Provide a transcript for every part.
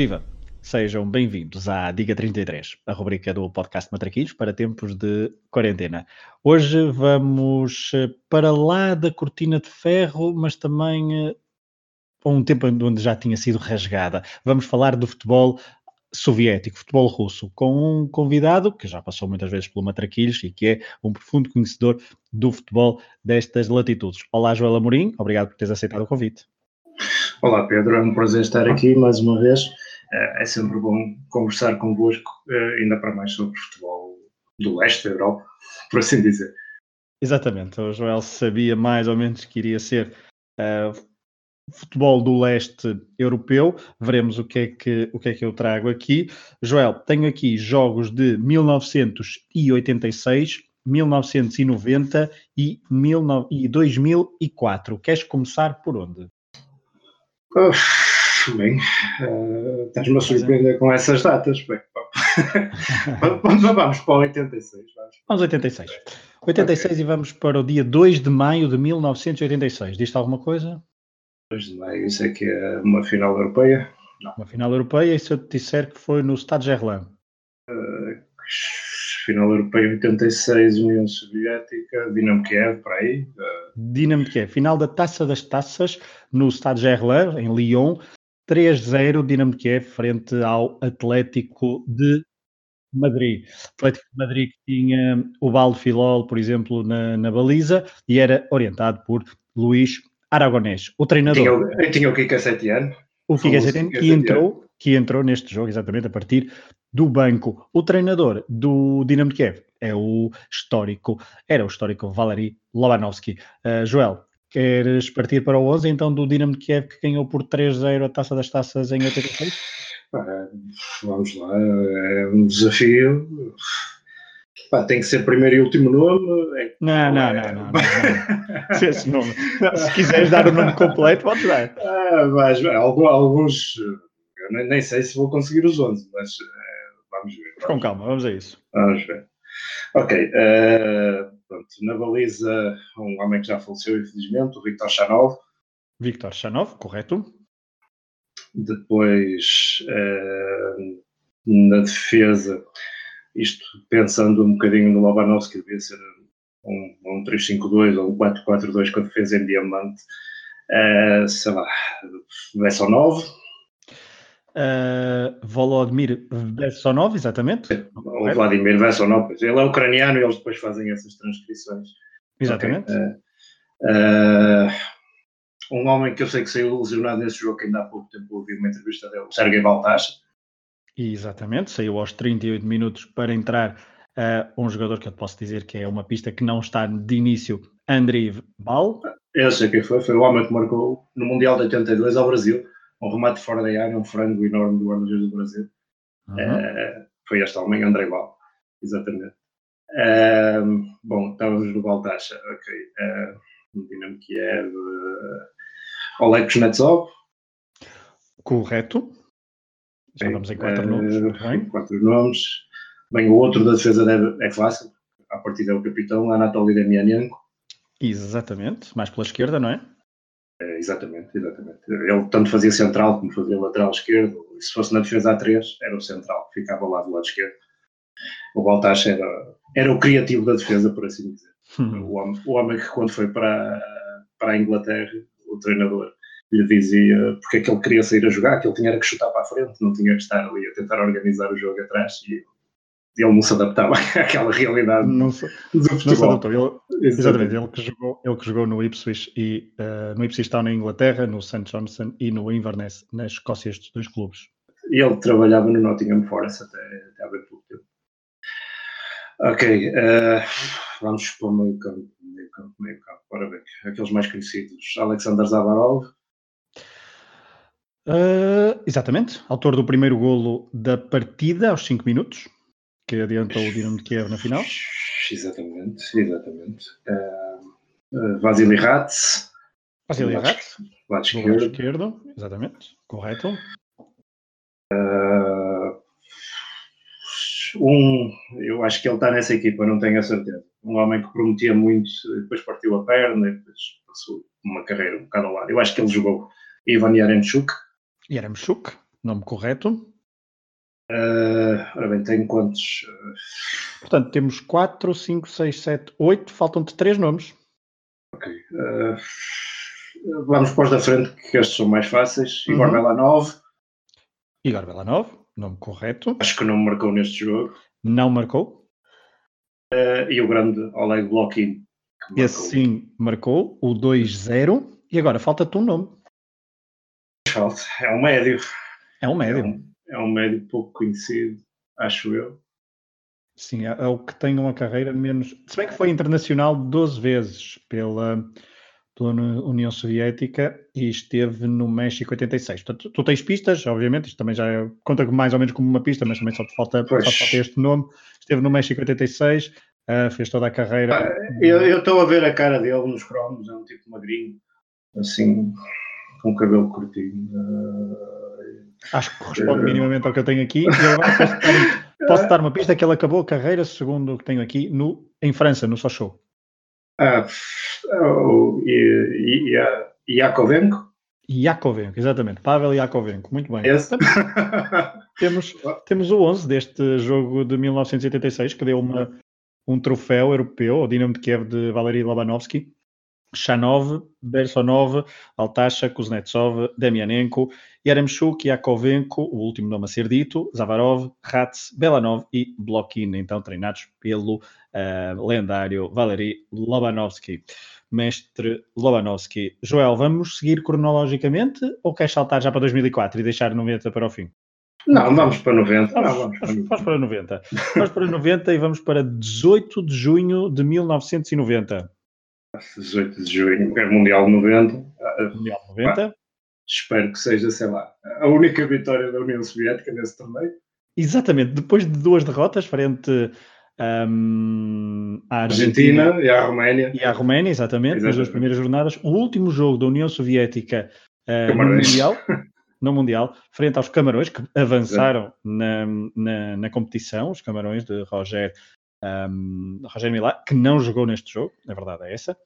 Viva! Sejam bem-vindos à Diga 33, a rubrica do podcast Matraquilhos para tempos de quarentena. Hoje vamos eh, para lá da cortina de ferro, mas também a eh, um tempo onde já tinha sido rasgada. Vamos falar do futebol soviético, futebol russo, com um convidado que já passou muitas vezes pelo Matraquilhos e que é um profundo conhecedor do futebol destas latitudes. Olá, Joel Amorim, obrigado por teres aceitado o convite. Olá, Pedro, é um prazer estar aqui mais uma vez. É, é sempre bom conversar convosco, eh, ainda para mais sobre futebol do leste da Europa, por assim dizer. Exatamente, o Joel sabia mais ou menos que iria ser uh, futebol do leste europeu. Veremos o que, é que, o que é que eu trago aqui. Joel, tenho aqui jogos de 1986, 1990 e, 19, e 2004. Queres começar por onde? Uf, bem, uh, estás-me a surpreender com essas datas. Bem, vamos, vamos para o 86. Vamos, vamos 86. 86 okay. e vamos para o dia 2 de maio de 1986. Diz-te alguma coisa? 2 de maio, isso é que é uma final europeia? Não. Uma final europeia, e se eu te disser que foi no Stade Gerland? Uh, final europeia 86, União Soviética, Dinamo Kiev, para aí. Uh... Dinamo Kiev, final da Taça das Taças no Stade Gerland, em Lyon, 3-0 Dinamo Kiev frente ao Atlético de Madrid. Atlético de Madrid que tinha o Baldo Filol, por exemplo, na, na baliza e era orientado por Luís Aragonés, o treinador. Tinha, tinha o Kika Setiano. O Kika Setiano que entrou, que entrou neste jogo exatamente a partir do banco. O treinador do Dinamo Kiev é o histórico, era o histórico Valery Lobanovski. Uh, Joel, queres partir para o 11 então do Dinamo Kiev que ganhou por 3-0 a Taça das Taças em 86? vamos lá, é um desafio. Pá, tem que ser primeiro e último nome. É... Não, não, não, não, não, Se, esse nome. Se quiseres dar o nome completo, podes dar. Ah, mas, alguns, eu nem, nem, sei se vou conseguir os 11, mas Vamos ver. Vamos. Com calma, vamos a isso. Vamos ver. Ok. Uh, pronto, na baliza, um homem que já faleceu, infelizmente, o Victor Chanov. Victor Chanov, correto. Depois, uh, na defesa, isto pensando um bocadinho no Lobanovski, devia ser um, um 3-5-2 ou um 4-4-2 com a defesa em diamante. Uh, sei lá, Bessonov, Uh, Volodymyr Versonov, exatamente. O Vladimir Versonov, ele é ucraniano e eles depois fazem essas transcrições. Exatamente. Okay. Uh, uh, um homem que eu sei que saiu lesionado nesse jogo, que ainda há pouco tempo ouvi uma entrevista dele, o Sergei Baltasha. Exatamente, saiu aos 38 minutos para entrar um jogador que eu posso dizer que é uma pista que não está de início, Andrei Bal. Eu sei quem foi, foi o homem que marcou no Mundial de 82 ao Brasil um remate fora da área, um frango enorme do guarda-redes do Brasil. Uhum. Uh, foi este homem, André Val, exatamente. Uh, bom, estávamos no Baltacha, ok. Uh, Dinamo Kiev, uh, Oleg Kuznetsov. Correto. Já Bem, vamos em quatro nomes. Bem. Quatro nomes. Bem, o outro da defesa deve, é fácil. A partir é o capitão, Anatoly Demianenko. Exatamente, mais pela esquerda, não é? É, exatamente, exatamente. Ele tanto fazia central como fazia lateral esquerdo. E se fosse na defesa A3, era o central, que ficava lá do lado esquerdo. O Baltas era, era o criativo da defesa, por assim dizer. Hum. O, homem, o homem que, quando foi para, para a Inglaterra, o treinador lhe dizia porque é que ele queria sair a jogar, que ele tinha que chutar para a frente, não tinha que estar ali a tentar organizar o jogo atrás. E ele não se adaptava àquela realidade não se, do futebol. Não se adaptou. Ele, exatamente, ele que jogou, ele que jogou no Ipswich e uh, no Ipswich Town na Inglaterra, no St. Johnson e no Inverness na Escócia, estes dois clubes. E ele trabalhava no Nottingham Forest até, até há bem pouco tempo. Ok, uh, vamos para o meio campo, meio campo, meio campo. Ora bem, aqueles mais conhecidos, Alexander Zavarov. Uh, exatamente, autor do primeiro golo da partida aos 5 minutos que adiantou o Dinamo de Kiev na final. Exatamente, exatamente. Uh, uh, Vasily Ratz. Vasily Ratz. Lado esquerdo. lado esquerdo, exatamente. Correto. Uh, um, eu acho que ele está nessa equipa, não tenho a certeza. Um homem que prometia muito, depois partiu a perna e depois passou uma carreira um bocado ao lado. Eu acho que ele jogou Ivan Yaremchuk. Yaremchuk, nome correto. Uh, ora bem, tem quantos? Portanto, temos 4, 5, 6, 7, 8. Faltam-te 3 nomes. Ok. Uh, vamos para os da frente, que estes são mais fáceis. Igor uhum. Belanov. Igor Belanov, nome correto. Acho que não marcou neste jogo. Não marcou. Uh, e o grande Oleg Blokin. Esse sim marcou, o 2-0. E agora falta-te um nome. Falta, é um médio. É um médio. É um, é um médio pouco conhecido, acho eu. Sim, é, é, o que tem uma carreira menos. Se bem que foi internacional 12 vezes pela, pela União Soviética e esteve no México 86. Portanto, tu tens pistas, obviamente, isto também já é, conta mais ou menos como uma pista, mas também só te falta, só te falta este nome. Esteve no México 86, uh, fez toda a carreira. Ah, eu estou a ver a cara dele nos cromos, é um tipo magrinho, assim, com cabelo curtinho. Uh, Acho que corresponde minimamente ao que eu tenho aqui. E agora posso dar, posso dar uma pista que ele acabou a carreira, segundo o que tenho aqui, no, em França, no Sochaux. Ah, oh, e, e, Yakovenko? Yakovenko, exatamente. Pavel Yakovenko, muito bem. Esse? temos, temos o 11 deste jogo de 1986, que deu uma, um troféu europeu ao Dinamo de Kiev de Valery Lobanovsky. Shanov, Bersonov, Altasha, Kuznetsov, Demianenko, Yaremchuk, Yakovenko, o último nome a ser dito, Zavarov, Ratz, Belanov e Blokin, então treinados pelo uh, lendário Valery Lobanovsky. Mestre Lobanovsky. Joel, vamos seguir cronologicamente ou queres saltar já para 2004 e deixar 90 para o fim? Não, vamos para 90. Vamos, Não, vamos, vamos, vamos para 90. vamos para 90 e vamos para 18 de junho de 1990. 18 de junho, é Mundial 90. Mundial 90. Ah, espero que seja, sei lá, a única vitória da União Soviética nesse torneio. Exatamente, depois de duas derrotas frente um, à Argentina, Argentina, e à Roménia. E à Roménia, exatamente, exatamente, nas duas primeiras jornadas. O último jogo da União Soviética uh, no Mundial, no Mundial, frente aos Camarões, que avançaram na, na, na, competição, os Camarões de Roger um, Rogério Milá, que não jogou neste jogo, na verdade é essa.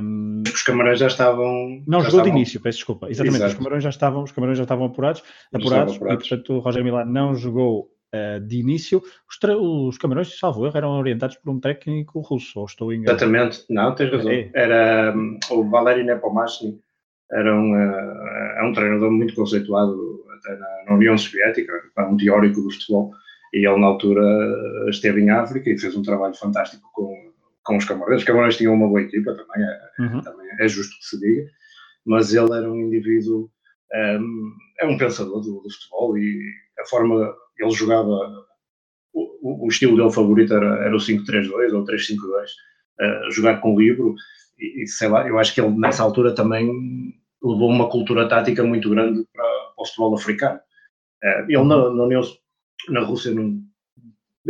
Um, os camarões já estavam. Não, já jogou estavam... de início, peço desculpa. Exatamente, os camarões já estavam, os camarões já estavam apurados, apurados, apurados. e portanto o Rogério Milá não jogou uh, de início. Os, os camarões, salvo erro, eram orientados por um técnico russo, ou estou enganado? Exatamente, não, tens razão. É. Era um, o Valéry Nepomashny, era um, uh, é um treinador muito conceituado até na, na União Soviética, um teórico do futebol e ele, na altura, esteve em África e fez um trabalho fantástico com, com os Camarões. Os Camarões tinham uma boa equipa, também é, uhum. também é justo que se diga, mas ele era um indivíduo, um, é um pensador do, do, futebol e a forma ele jogava, o, o estilo dele favorito era, era o 5-3-2 ou 3-5-2, uh, jogar com livro e, e, sei lá, eu acho que ele nessa altura também levou uma cultura tática muito grande para, para o futebol africano. Uh, ele na, na União na Rússia, não,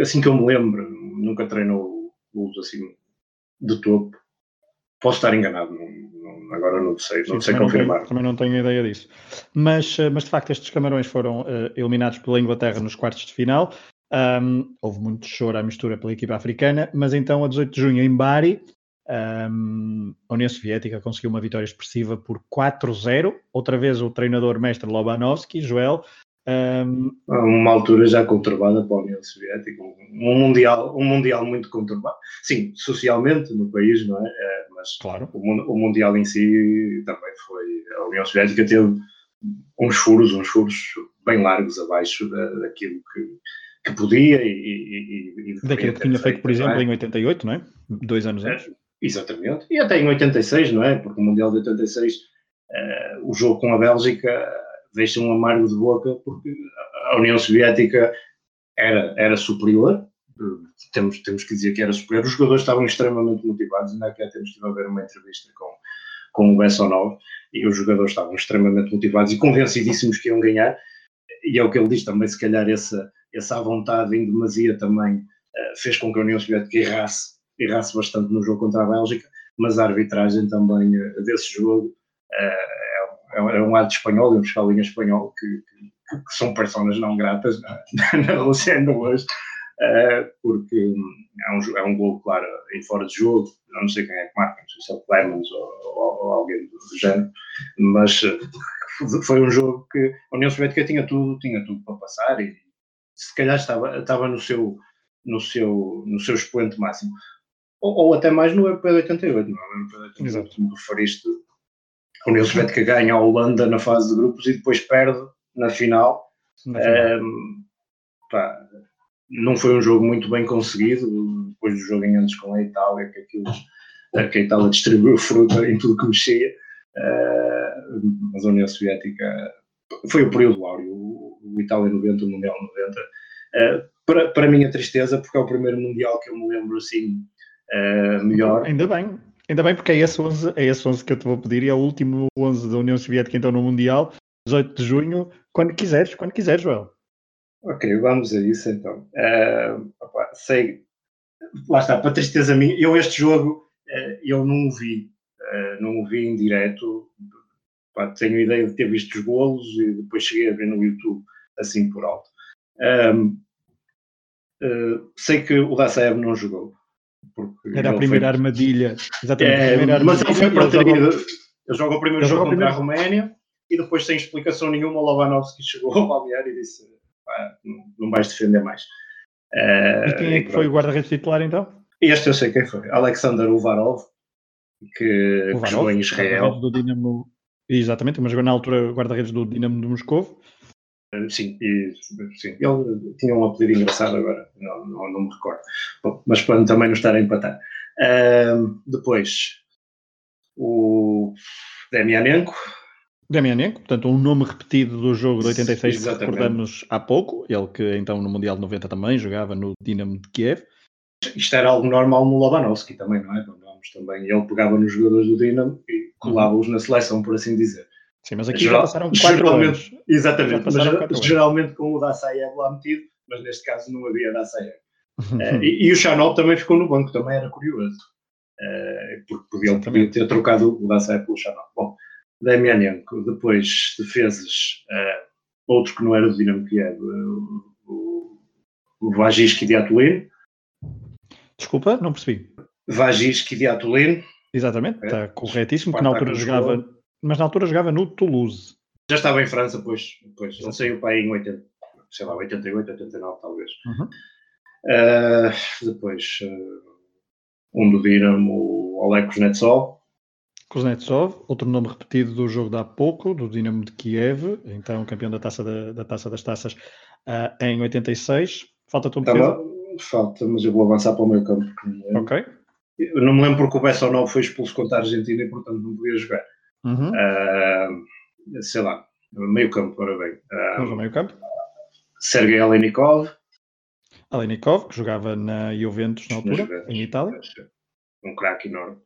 assim que eu me lembro, nunca treinou luz assim de topo. Posso estar enganado, não, não, agora não sei, não Sim, sei confirmar. Não também não tenho ideia disso. Mas, eh, mas de facto, estes camarões foram uh, eliminados pela Inglaterra nos quartos de final. Um, houve muito choro à mistura pela equipa africana, mas então, a 18 de junho, em Bari, um, a União Soviética conseguiu uma vitória expressiva por 4-0. Outra vez o treinador mestre Lobanovski, Joel, um, uma altura já conturbada para a União Soviética, um mundial, um mundial muito conturbado. Sim, socialmente no país, não é? é mas claro. o, o, mundial em si também foi. A União Soviética teve uns furos, uns furos bem largos abaixo da, daquilo que, que podia e, e, e daquilo que tinha feito, por exemplo, é? em 88, não é? Dois anos é, antes. Exatamente, e até em 86, não é? Porque o Mundial de 86, uh, eh, o jogo com a Bélgica deixa um amargo de boca, porque a União Soviética era, era superior, temos, temos que dizer que era superior. Os jogadores estavam extremamente motivados, ainda aqui temos estive a ver uma entrevista com, com o Bessonov, e os jogadores estavam extremamente motivados e convencidíssimos que iam ganhar, e é o que ele diz também, se calhar essa, essa vontade em demasia também uh, fez com que a União Soviética errasse, errasse bastante no jogo contra a Bélgica, mas a arbitragem também uh, desse jogo uh, é, é um lado espanhol e um fiscal em espanhol que, que, que, são pessoas não gratas na, na Rússia ainda hoje, uh, porque é um, é um gol, claro, em fora de jogo, não sei quem é que marca, não sei se é o Clemens ou, ou, ou alguém do, do género, mas uh, foi um jogo que a União Soviética tinha tudo, tinha tudo para passar e se calhar estava, estava no, seu, no, seu, no seu expoente máximo. Ou, ou até mais no Europeu de 88, não é? No Europeu de 88, como referiste, a União Soviética ganha a Holanda na fase de grupos e depois perde na final. Na final. Um, pá, não foi um jogo muito bem conseguido, depois do jogo em antes com a Itália, que aquilo que a Itália distribuiu fruta em tudo que mexia, uh, mas a União Soviética foi o período áureo, o, Itália 90, o Mundial 90. Uh, eh, para, para a minha tristeza, porque é o primeiro Mundial que eu me lembro assim uh, melhor. Ainda bem, ainda bem, porque é esse, 11, é esse 11 que eu te vou pedir e é o último 11 da União Soviética então no Mundial, 18 de junho, quando quiseres, quando quiseres, Joel. Ok, vamos a isso então. Uh, opa, sei, lá está, para tristeza minha, eu este jogo uh, eu não o vi, uh, não o vi em direto. Pá, tenho ideia de ter visto os golos e depois cheguei a ver no YouTube assim por alto. Sei que o Dassaev não jogou. Era a primeira foi... armadilha. Exatamente. É, primeira mas armadilha, ele foi para ter ido. Ele joga o primeiro jogo contra a Roménia e depois, sem explicação nenhuma, o Lovanovski chegou ao balneário e disse não vais defender mais. Uh, e quem é que foi o guarda-redes titular então? Este eu sei quem foi, Alexander Uvarov, que, Uvarov, que jogou em Israel. Do Dinamo, exatamente, mas jogou na altura guarda-redes do Dinamo de Moscou. Uh, sim, e, sim, ele tinha um apelido engraçado agora, não, não, não me recordo. Bom, mas para também não estar a empatar. Uh, depois, o Demianenko, Demianenko, portanto, um nome repetido do jogo de 86 que recordamos há pouco, ele que então no Mundial de 90 também jogava no Dinamo de Kiev. Isto era algo normal no Lobanovski também, não é? Vamos também, ele pegava nos jogadores do Dinamo e colava-os na seleção, por assim dizer. Sim, mas aqui Geral, já passaram quatro anos. Exatamente, mas geralmente com o Dassaev lá metido, mas neste caso não havia Dassaev. uh, e, e, o Chanel também ficou no banco, também era curioso. Uh, porque podia, podia ter trocado o Dassaev pelo Chanel. Bom, Demianenko, depois defesas, uh, outro que não era do Dinamo Kiev, uh, o, o Vagiski de Atulin. Desculpa, não percebi. Vagiski de Atulin. Exatamente, é. está corretíssimo, que na altura jogava, mas na altura jogava no Toulouse. Já estava em França, pois, pois ele saiu para aí em 80, sei lá, 88, 89 talvez. Uhum. Uh, depois, uh, um do Dinamo, o Oleg Kuznetsov. Kuznetsov, outro nome repetido do jogo de há pouco, do Dinamo de Kiev, então campeão da Taça, da, da taça das Taças uh, em 86. Falta-te um Tava, Falta, mas eu vou avançar para o meio campo. Ok. Eu não me lembro porque o Bessonov foi expulso contra a Argentina e portanto não podia jogar. Uhum. Uh, sei lá, meio campo, ora bem. Uh, Vamos ao meio campo. Sergei Alenikov. Alenikov, que jogava na Juventus na altura, Juventus. em Itália. Um craque enorme.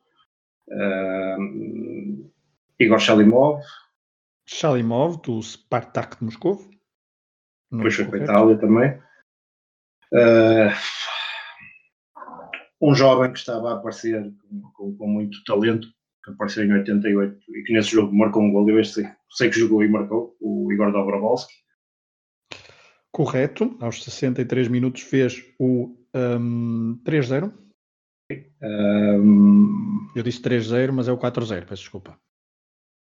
Uh, Igor Shalimov. Shalimov, do Spartak de Moscou. Depois foi para a Itália também. Uh, um jovem que estava a aparecer com, com, muito talento, que apareceu em 88 e que nesse jogo marcou um gol. Eu sei, sei que jogou e marcou, o Igor Dobrovolski. Correto, aos 63 minutos fez o um, 3-0. Um... Eu disse 3-0, mas é o 4-0, peço desculpa.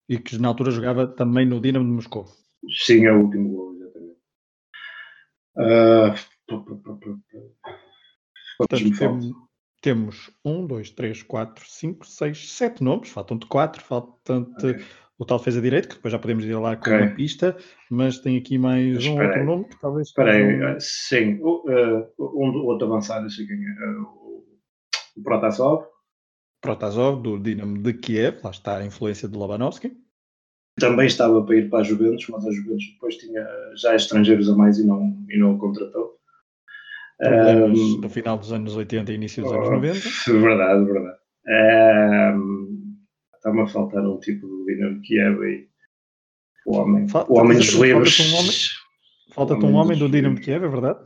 E que na altura jogava também no Dinamo de Moscou. Sim, é o último gol, exatamente. Uh... Portanto, temos, 1, 2, 3, 4, 5, 6, 7 nomes. Faltam-te 4. Faltam-te okay. o tal defesa direito, que depois já podemos ir lá com okay. uma pista. Mas tem aqui mais mas um outro nome que talvez. Espera aí, um... sim. Uh, um outro avançado, assim, uh, o Protasov. Protasov, do Dinamo de Kiev, lá está a influência de Lobanovski. Também estava para ir para a Juventus, mas a Juventus depois tinha já estrangeiros a mais e não, e não o contratou. Um, no final dos anos 80 e início dos oh, anos 90. Verdade, verdade. Um, Está-me a faltar um tipo de Dinamo de Kiev e o homem, Falta, o homem dos livros. Falta-te um homem, do Dinamo Kiev, é verdade?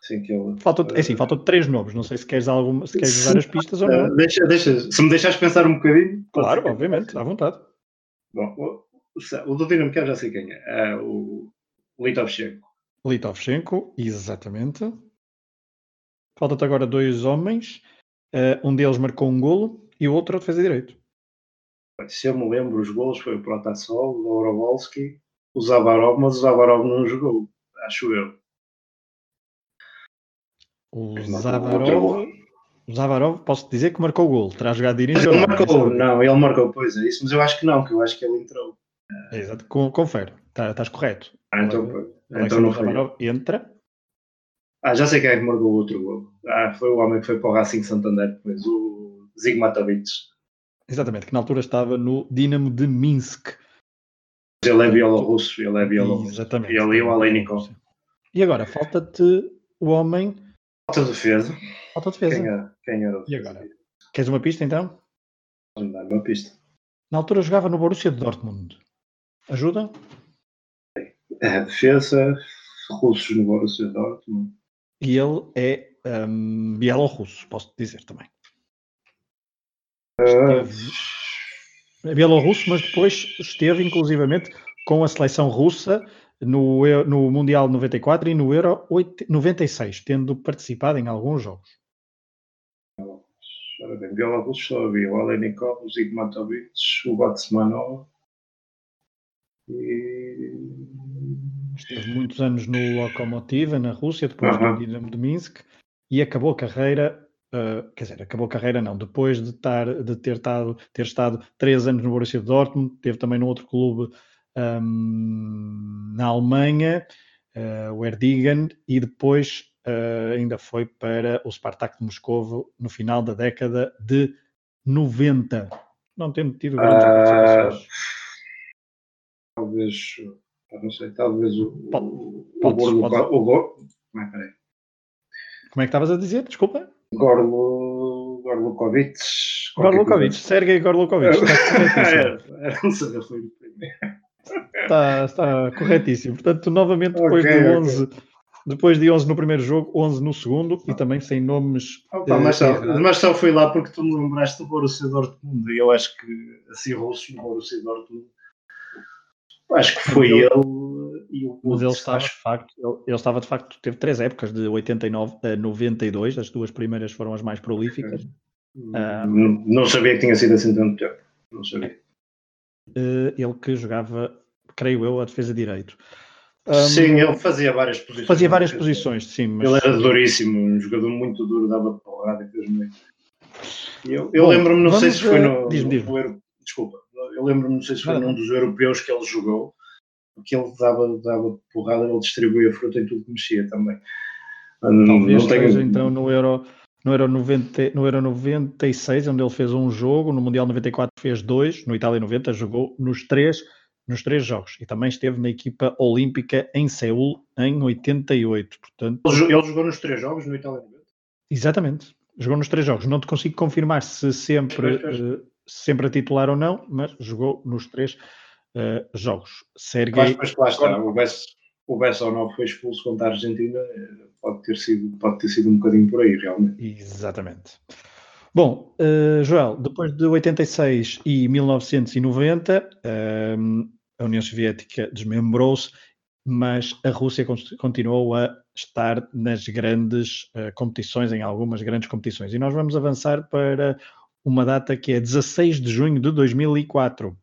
Sim, que ele, falta, é assim, faltam três nomes. Não sei se queres, alguma, se queres usar as pistas ou não. Deixa, deixa, se me deixares pensar um bocadinho. Claro, obviamente, à vontade. Bom, o, o, o do Dinamo Kiev já sei quem é. é o Litovchenko. Litovchenko, exatamente. Falta-te agora dois homens. Uh, um deles marcou um golo e o outro o defesa direito. Se eu me lembro, os gols foi o Protasol, o Orovolski, o Zavarov, mas o Zavarov não jogou, acho eu. O Zavarov, o Zavarov, posso dizer que marcou o gol, terá jogado início. Ele marcou, não, ele marcou, pois é isso, mas eu acho que não, que eu acho que ele entrou. É, exato, confere, tá, estás correto. Ah, então, então não foi. Zavarov entra. Ah, já sei quem é que marcou o outro gol. Ah, foi o homem que foi para o Racing Santander depois, o Zigmatovic. Exatamente, que na altura estava no Dinamo de Minsk. Ele é bielorrusso, ele é bielorrusso. Exatamente. E ele o Alenikov. E agora, falta-te o homem. Falta defesa. Falta defesa. Quem era? Quem era e agora? Queres uma pista então? Dar uma pista. Na altura jogava no Borussia de Dortmund. Ajuda? É, defesa, russos no Borussia de Dortmund. E ele é um, bielorrusso, posso dizer também. Esteve... É bielorrusso, mas depois esteve inclusivamente com a seleção russa no, no Mundial 94 e no Euro 96, tendo participado em alguns jogos. Ora bem, Bielorrusso só havia o Alenikov, o Zigmatovic, o Batsmanov e... Esteve muitos anos no Lokomotiv, na Rússia, depois uh -huh. do Dinamo de Minsk, e acabou a carreira Uh, quer dizer, acabou a carreira não, depois de, estar, de ter, estado, ter estado três anos no Borussia Dortmund, teve também num outro clube um, na Alemanha, uh, o Erdigan, e depois uh, ainda foi para o Spartak de Moscovo no final da década de 90. Não tendo tido grandes participações. Talvez, não sei, talvez o, o, podes, o, podes. o, o, Como é que estavas a dizer? Desculpa. Gorlo, Gorlukovic. Gorlukovic, Sergei Gorlukovic. Está, está, está corretíssimo. Portanto, novamente, depois okay, de 11, okay. depois de 11 no primeiro jogo, 11 no segundo e também sem nomes. Opa, mas, só, mas só fui lá porque tu me lembraste do Borussia Dortmund e eu acho que assim, russos no Borussia Dortmund. Acho que foi ele mas ele estava, de facto, ele, ele, estava de facto, teve três épocas, de 89 a 92, as duas primeiras foram as mais prolíficas. Não, não, sabia que tinha sido assim tanto tempo, não sabia. Uh, ele que jogava, creio eu, a defesa de direito. Um, sim, ele fazia várias posições. Fazia várias posições, sim. Mas... Ele era duríssimo, um jogador muito duro, dava porrada e fez muito. Eu, eu lembro-me, não sei se foi no, diz, diz. no desculpa, eu lembro-me, não sei se foi num dos europeus que ele jogou, porque ele dava, dava porrada, ele distribuía fruta em tudo que mexia também. Talvez não tenho... então no Euro, no, Euro 90, no Euro 96, onde ele fez um jogo, no Mundial 94 fez dois, no Itália 90 jogou nos três, nos três jogos e também esteve na equipa olímpica em Seul em 88. Portanto, ele jogou nos três jogos no Itália 90? Exatamente, jogou nos três jogos. Não te consigo confirmar se sempre, uh, sempre a titular ou não, mas jogou nos três uh, jogos. Sergei... Mas, mas lá está, o Bess, o Bessonov foi expulso contra a Argentina, eh, pode ter, sido, pode ter sido um bocadinho por aí, realmente. Exatamente. Bom, uh, Joel, depois de 86 e 1990, uh, a União Soviética desmembrou-se, mas a Rússia continuou a estar nas grandes uh, competições, em algumas grandes competições. E nós vamos avançar para uma data que é 16 de junho de 2004.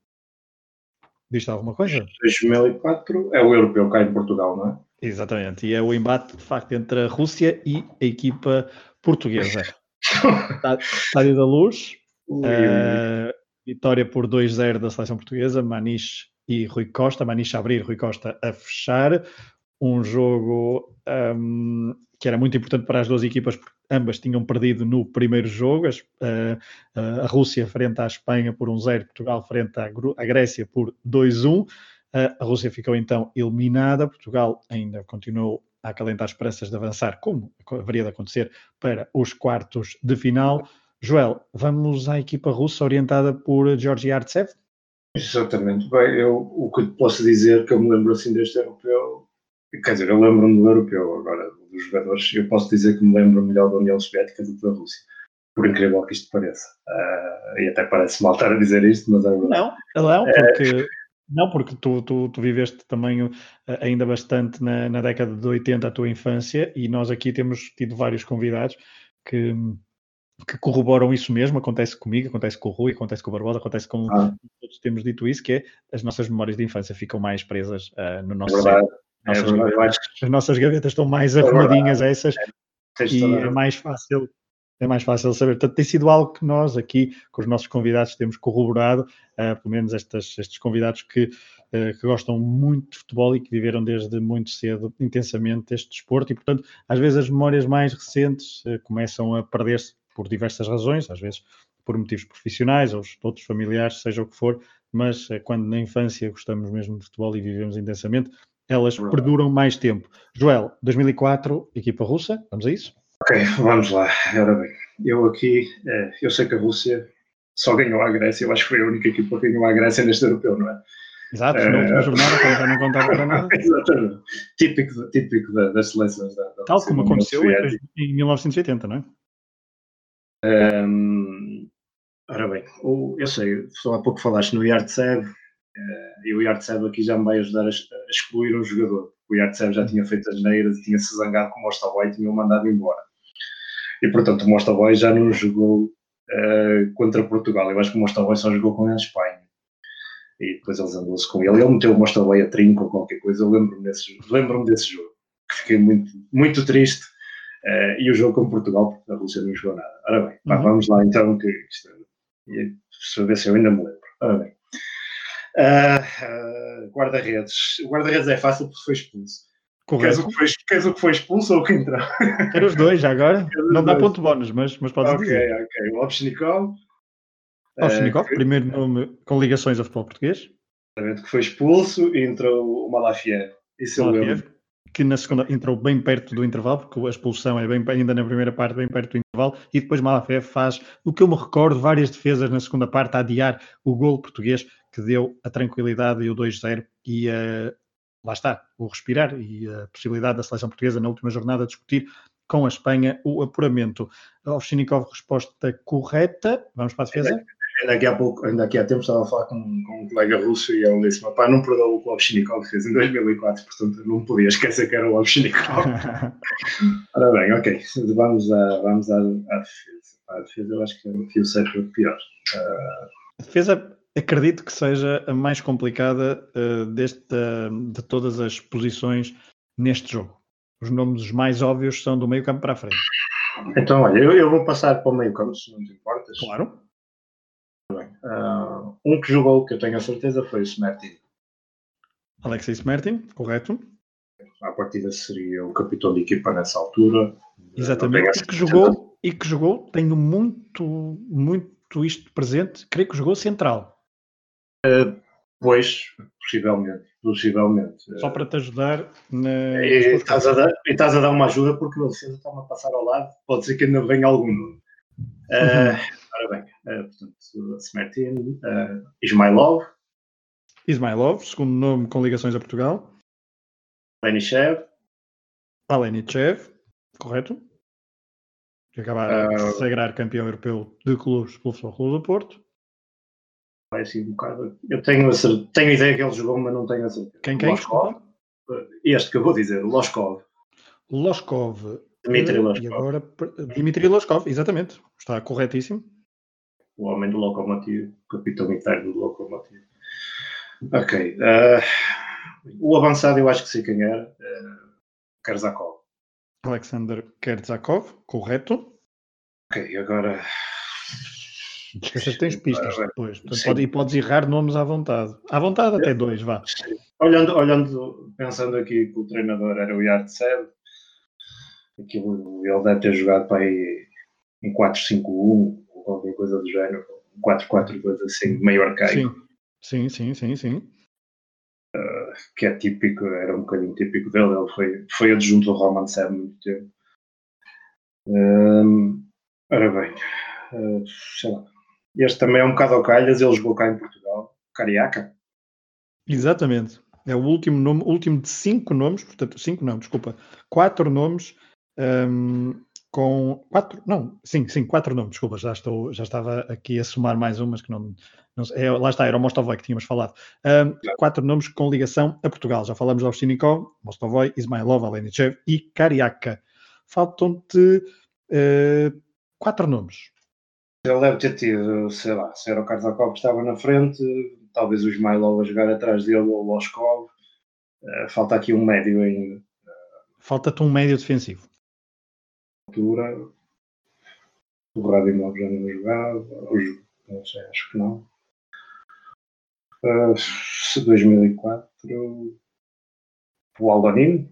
Diz-te alguma coisa? 2004 é o europeu cá em Portugal, não é? Exatamente, e é o embate de facto entre a Rússia e a equipa portuguesa. Estádio da Luz, uh, vitória por 2-0 da seleção portuguesa, Maniche e Rui Costa, Maniche a abrir, Rui Costa a fechar. Um jogo um, que era muito importante para as duas equipas, porque ambas tinham perdido no primeiro jogo, as, uh, a Rússia frente à Espanha por 1-0, Portugal frente à, à, Grécia por 2-1. Uh, a Rússia ficou então eliminada, Portugal ainda continuou a acalentar esperanças de avançar, como haveria de acontecer para os quartos de final. Joel, vamos à equipa russa orientada por Georgi Artsev? Exatamente. Bem, eu o que posso dizer que eu me lembro assim deste europeu, quer dizer, eu lembro-me do europeu agora, dos jogadores, eu posso dizer que me lembro melhor da União Soviética do que da Rússia. Por incrível que isto pareça. Uh, e até parece mal estar a dizer isto, mas é verdade. Não, não, porque, é... não, porque tu, tu, tu viveste também eh, ainda bastante na, na década de 80 a tua infância e nós aqui temos tido vários convidados que que corroboram isso mesmo, acontece comigo, acontece com o Rui, acontece com o Barbosa, acontece com ah. todos temos dito isso, que é as nossas memórias de infância ficam mais presas uh, no nosso é nossas, é gavetas, as nossas gavetas estão mais é arrumadinhas essas é, e é mais fácil é mais fácil saber. Portanto, tem sido algo que nós aqui, com os nossos convidados, temos corroborado, uh, pelo menos estas, estes convidados que, uh, que gostam muito de futebol e que viveram desde muito cedo intensamente este desporto, e portanto, às vezes as memórias mais recentes uh, começam a perder-se por diversas razões, às vezes por motivos profissionais ou outros familiares, seja o que for, mas quando na infância gostamos mesmo de futebol e vivemos intensamente, elas perduram mais tempo. Joel, 2004, equipa russa, vamos a isso? Ok, vamos lá. Ora bem, eu aqui, é, eu sei que a Rússia só ganhou a Grécia, eu acho que foi a única equipa que ganhou a Grécia neste europeu, não é? Exato, na última jornada, não contava para nada. Exatamente. Típico, típico das seleções da, da Tal como aconteceu em 1980, não é? Um, ora bem, eu sei, só há pouco falaste no Yartsev, e o Yartsev aqui já me vai ajudar a, excluir um jogador. O Yartsev já tinha feito as neiras e tinha-se zangado com o Mostovoy e tinha o mandado embora. E portanto o Mostovoy já não jogou uh, contra Portugal. Eu acho que o Mostovoy só jogou com a Espanha. E depois eles andou-se com ele. Ele meteu o Mostovoy a trinco ou qualquer coisa. Eu lembro-me desse, lembro desse jogo. Que fiquei muito, muito triste Uh, e o jogo com Portugal, porque a Rússia não jogou nada. Ora bem, pá, uhum. vamos lá então, que isto, deixa eu ver se eu ainda me lembro. Ora bem. Uh, uh, guarda-redes. O guarda-redes é fácil porque foi expulso. Queres o, que foi, queres o que foi expulso ou o que entrou? Quero os dois já agora. Não dá ponto bónus, mas, mas pode okay, dizer. Ok, ok. O Obshnikov. Obshnikov, uh, primeiro nome com ligações ao futebol português. Que foi expulso e entrou o Malafiev. Isso eu lembro que na segunda entrou bem perto do intervalo, porque a expulsão é bem, ainda na primeira parte, bem perto do intervalo, e depois Malafé faz, o que eu me recordo, várias defesas na segunda parte a adiar o gol português que deu a tranquilidade e o 2-0 e uh, lá está, o respirar e a possibilidade da seleção portuguesa na última jornada discutir com a Espanha o apuramento. Ovchinikov, resposta correta. Vamos para a defesa? Ainda aqui há pouco, ainda aqui há tempo estava a falar com, com um colega russo e ele disse: pá, não perdoa o que o Ovchinikov fez em 2004, portanto não podia esquecer que era o Ovchinikov. Ora bem, ok, vamos, a, vamos à, à defesa. A defesa eu acho que é o fio certo pior. Uh... A defesa acredito que seja a mais complicada uh, deste, uh, de todas as posições neste jogo. Os nomes mais óbvios são do meio campo para a frente. Então, olha, eu, eu vou passar para o meio campo, se não te importas. Claro. Uh, um que jogou, que eu tenho a certeza, foi o Smertin. Alexei Smertin, correto. A partida seria o capitão de equipa nessa altura. Exatamente. E que, jogou, e que jogou, tenho muito, muito isto presente, creio que jogou central. Uh, pois, possivelmente, possivelmente. Só para te ajudar na. E estás, a dar, e estás a dar uma ajuda porque o defesa está-me a passar ao lado, pode ser que ainda venha algum. Uh, ora bem, uh, portanto, Smertin, uh, Ismailov. Ismailov, segundo nome com ligações a Portugal. Lenichev. Alenichev, correto. Que acaba de uh, sagrar campeão europeu de clubes pelo Futebol Clube do Porto. Vai assim um bocado. Eu tenho a, certeza, tenho a ideia que ele jogou, mas não tenho a certeza. Quem, quem? Loskov. Este que eu vou dizer, Loskov. Loskov. Dmitry Loskov. E agora, Dmitry Loskov, exatamente. Está corretíssimo o homem do locomotivo, capitão interno do locomotivo. Ok. Uh, o avançado eu acho que sei quem era. Uh, Kerzakov. Alexander Kerzakov, correto. Ok, agora. Esqueças tens pistas depois. pode, e podes errar nomes à vontade. À vontade até dois, vá. Olhando, olhando, pensando aqui que o treinador era o Yartsev, aquilo ele deve ter jogado para aí em 4-5-1, qualquer coisa do género, 4-4-2 assim, meio arcaico. Sim, sim, sim, sim. Uh, que é típico, era um bocadinho típico dele, ele foi, foi adjunto do Roman há muito tempo. Uh, ora bem, uh, sei lá. Este também é um bocado ao calhas, ele jogou cá em Portugal, Cariaca. Exatamente. É o último nome, último de cinco nomes, portanto, cinco não, desculpa, quatro nomes um, com quatro, não, sim, sim, quatro nomes, desculpa, já, estou, já estava aqui a somar mais umas que não, não é, lá está, era o Mostovoy que tínhamos falado. Um, quatro nomes com ligação a Portugal, já falamos de Ovchinikov, Mostovoy, Ismailov, Alenichev e Cariaca. Faltam-te uh, quatro nomes. Ele deve ter tido, sei lá, se era o Karzakov que estava na frente, talvez o Ismailov a jogar atrás dele ou o Loskov. Uh, falta aqui um médio ainda. Falta-te um médio defensivo. Altura. O Radimov já não jogava. Hoje, não sei, acho que não. Uh, 2004. O Aldonin.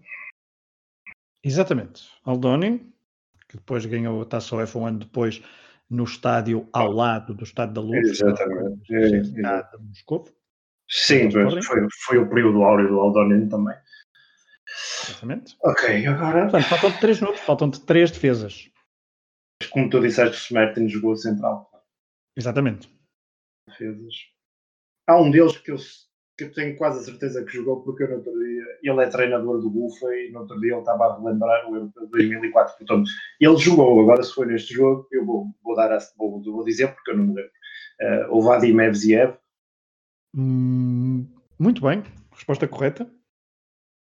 Exatamente. Aldonin, que depois ganhou a taça UEFA um ano depois no estádio ao lado do Estádio da Luz. Exatamente. É, de Moscou. Sim, foi, foi o período áureo do Aldonin também. Exatamente. Ok, agora. Portanto, faltam-te três nomes, faltam-te três defesas. Como tu disseste, o Smertin jogou central. Exatamente. Defesas. Há um deles que eu, que eu tenho quase a certeza que jogou, porque eu no outro dia. Ele é treinador do Bufa e no outro dia ele estava a relembrar o Europeu de 2004. Portanto, ele jogou. Agora, se for neste jogo, eu vou, vou, dar a, vou, vou dizer porque eu não me lembro. Uh, o Vadim Evziev. Hum, muito bem. Resposta correta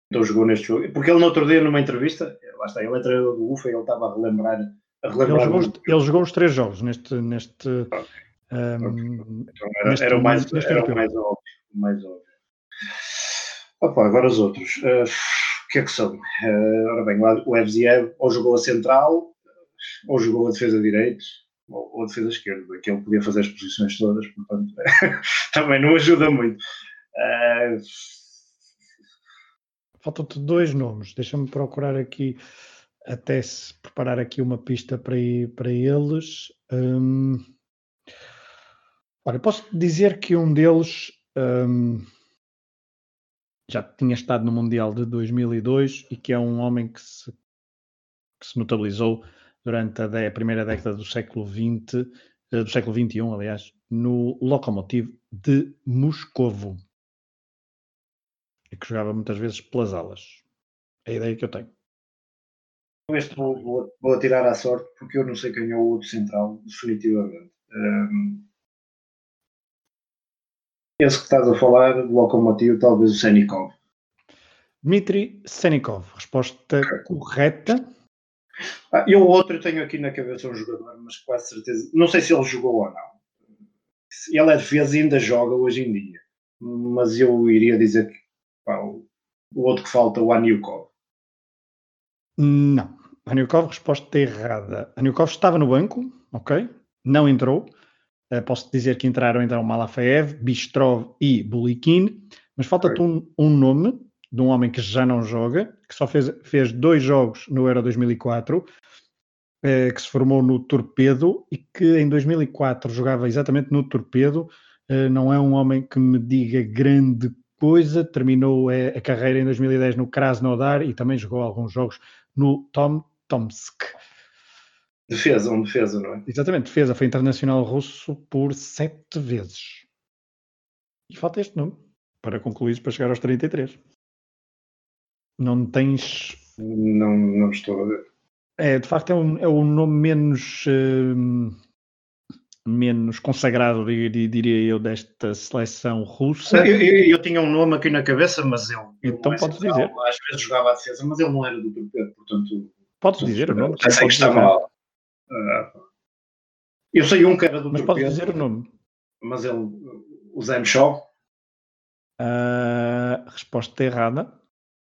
então jogou neste jogo. Porque ele no outro dia, numa entrevista, lá está, ele é treinador do UFA e ele estava a relembrar. A relembrar ele, jogou os, ele jogou os três jogos neste. neste, okay. Um, então era, neste, era, o mais, era o mais óbvio. O mais óbvio. Opa, agora os outros. Uh, o que é que são? Uh, ora bem, o Evziev ou jogou a central, ou jogou a defesa direita, ou, ou a defesa esquerda, que ele podia fazer as posições todas, portanto, também não ajuda muito. Uh, Faltam-te dois nomes. Deixa-me procurar aqui, até se preparar aqui uma pista para, para eles. Hum, olha, posso dizer que um deles hum, já tinha estado no Mundial de 2002 e que é um homem que se, que se notabilizou durante a, a, primeira década do século XX, eh, do século XXI, aliás, no Lokomotiv de Moscovo e que jogava muitas vezes pelas alas. É a ideia que eu tenho. Este vou, vou, atirar à sorte porque eu não sei quem é o outro central, definitivamente. Um, esse que estás a falar, do locomotivo, talvez o Senikov. Dmitry Senikov, resposta correta. Ah, eu outro tenho aqui na cabeça um jogador, mas quase certeza. Não sei se ele jogou ou não. Ele é defesa e ainda joga hoje em dia. Mas eu iria dizer que Pá, o, o, outro que falta, o Aniukov. Não. Aniukov, resposta errada. Aniukov estava no banco, ok? Não entrou. Uh, posso dizer que entraram então Malafaev, Bistrov e Bulikin, mas falta-te um, um, nome de um homem que já não joga, que só fez, fez dois jogos no Euro 2004, uh, eh, que se formou no Torpedo e que em 2004 jogava exatamente no Torpedo. Uh, não é um homem que me diga grande coisa, terminou a carreira em 2010 no Krasnodar e também jogou alguns jogos no Tom Tomsk. Defesa, um defesa, não é? Exatamente, defesa. Foi internacional russo por sete vezes. E falta este nome para concluir para chegar aos 33. Não tens. Não, não estou a ver. É, de facto, é um, é um nome menos. Uh, menos consagrado, diria eu, desta seleção russa. Eu, eu, eu, tinha um nome aqui na cabeça, mas eu. Então podes dizer. Às vezes jogava a defesa, mas ele não era do torpedo, portanto. Podes dizer o nome. Eu sei que está mal. Uh, eu sei um que era do mas torpedo. Mas dizer o nome. Mas ele. O Zemshov. Uh, resposta errada.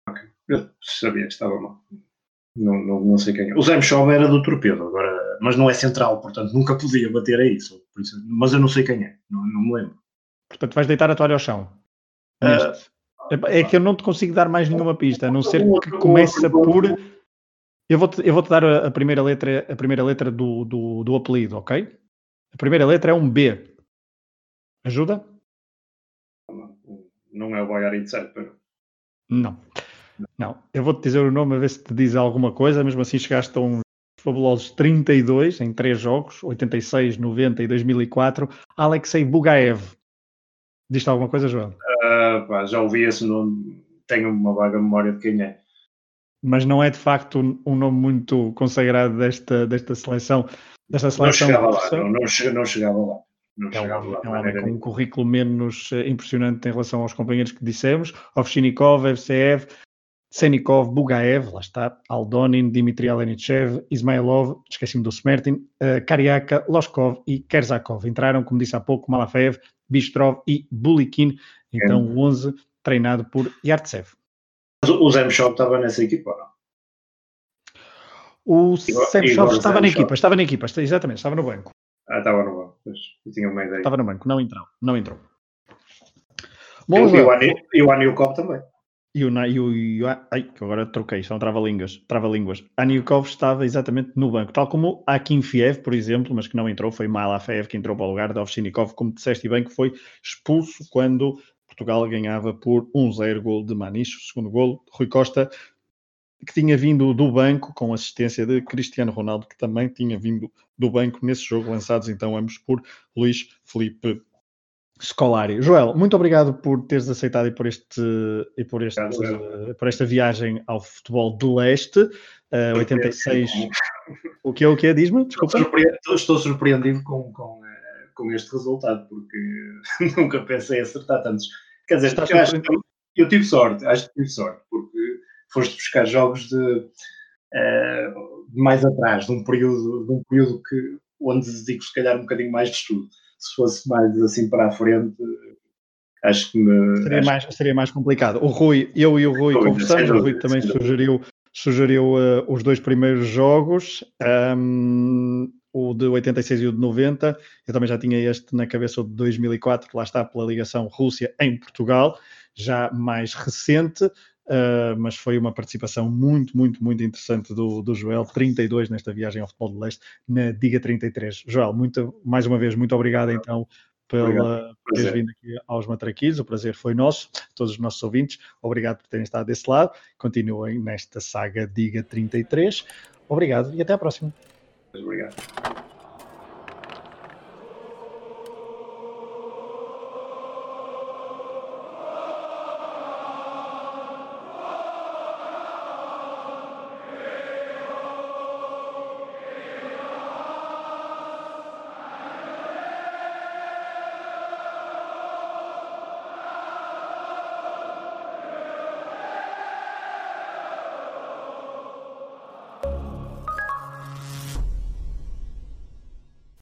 Ok. Eu sabia que estava mal. Não, não, não sei quem é. O Zemshov era do torpedo, agora mas não é central, portanto nunca podia bater a isso. isso mas eu não sei quem é, não, não, me lembro. Portanto, vais deitar a toalha ao chão. Uh, é que eu não te consigo dar mais nenhuma pista, a não ser que comece por. Eu vou-te eu vou -te dar a, primeira letra, a primeira letra do, do, do apelido, ok? A primeira letra é um B. Ajuda? Não é o Boiarin certo? Não. Não. Eu vou-te dizer o nome a ver se te diz alguma coisa, mesmo assim chegaste a um fabulosos 32 em três jogos, 86, 90 e 2004, Alexei Bugaev. Diz-te alguma coisa, João? Uh, pá, já ouvi esse nome, tenho uma vaga memória de quem é. Mas não é de facto um, um nome muito consagrado desta, desta seleção. Desta seleção não chegava lá, não, não, chegava, não chegava lá. Não é um, lá, é um homem com um currículo menos uh, impressionante em relação aos companheiros que dissemos. Ovchinikov, FCF, Senikov, Bugaev, lá está, Aldonin, Dmitry Alenichev, Ismailov, esqueci-me do Smertin, uh, Kariaka, Loskov e Kerzakov. Entraram, como disse há pouco, Malafev, Bistrov e Bulikin. Então, o 11 treinado por Yartsev. O Zemshov estava nessa equipa, não? O Zemshov estava na equipa, estava na equipa, exatamente, estava no banco. Ah, estava no banco, pois, eu tinha uma ideia. Estava no banco, não entrou, não entrou. Bom, e o Aniukov também. E o, e o, e o ai, que agora troquei, são trava-línguas. Trava-línguas. Estava exatamente no banco, tal como Akinfiev, por exemplo, mas que não entrou, foi Malafev que entrou para o lugar de Ovchinikov, como disseste bem, que foi expulso quando Portugal ganhava por 1-0 gol de Maniche, o segundo golo, Rui Costa, que tinha vindo do banco com assistência de Cristiano Ronaldo, que também tinha vindo do banco nesse jogo, lançados então ambos por Luís Felipe Scolari. Joel, muito obrigado por teres aceitado e por, este, e por, este, uh, por esta viagem ao futebol de leste. Uh, 86. O que é o que é? Diz-me, desculpa. Estou, estou surpreendido com, com, uh, com este resultado, porque nunca pensei acertar tantos. Quer dizer, eu, acho eu, tive sorte, acho que tive sorte, porque foste buscar jogos de, de mais atrás, de um período, de um período que, onde dedico se calhar um bocadinho mais de estudo. Se fosse mais assim para a frente, acho que me, seria, acho mais, seria mais complicado. O Rui, eu e o Rui conversamos, o Rui também sugeriu, sugeriu uh, os dois primeiros jogos, um, o de 86 e o de 90. Eu também já tinha este na cabeça, o de 2004, que lá está pela ligação Rússia em Portugal, já mais recente. Uh, mas foi uma participação muito, muito, muito interessante do, do Joel, 32 nesta viagem ao futebol do leste, na Diga 33. Joel, muito, mais uma vez, muito obrigado então pela, por teres vindo aqui aos Matraquilhos, o prazer foi nosso, todos os nossos ouvintes, obrigado por terem estado desse lado, continuem nesta saga Diga 33, obrigado e até à próxima. Obrigado.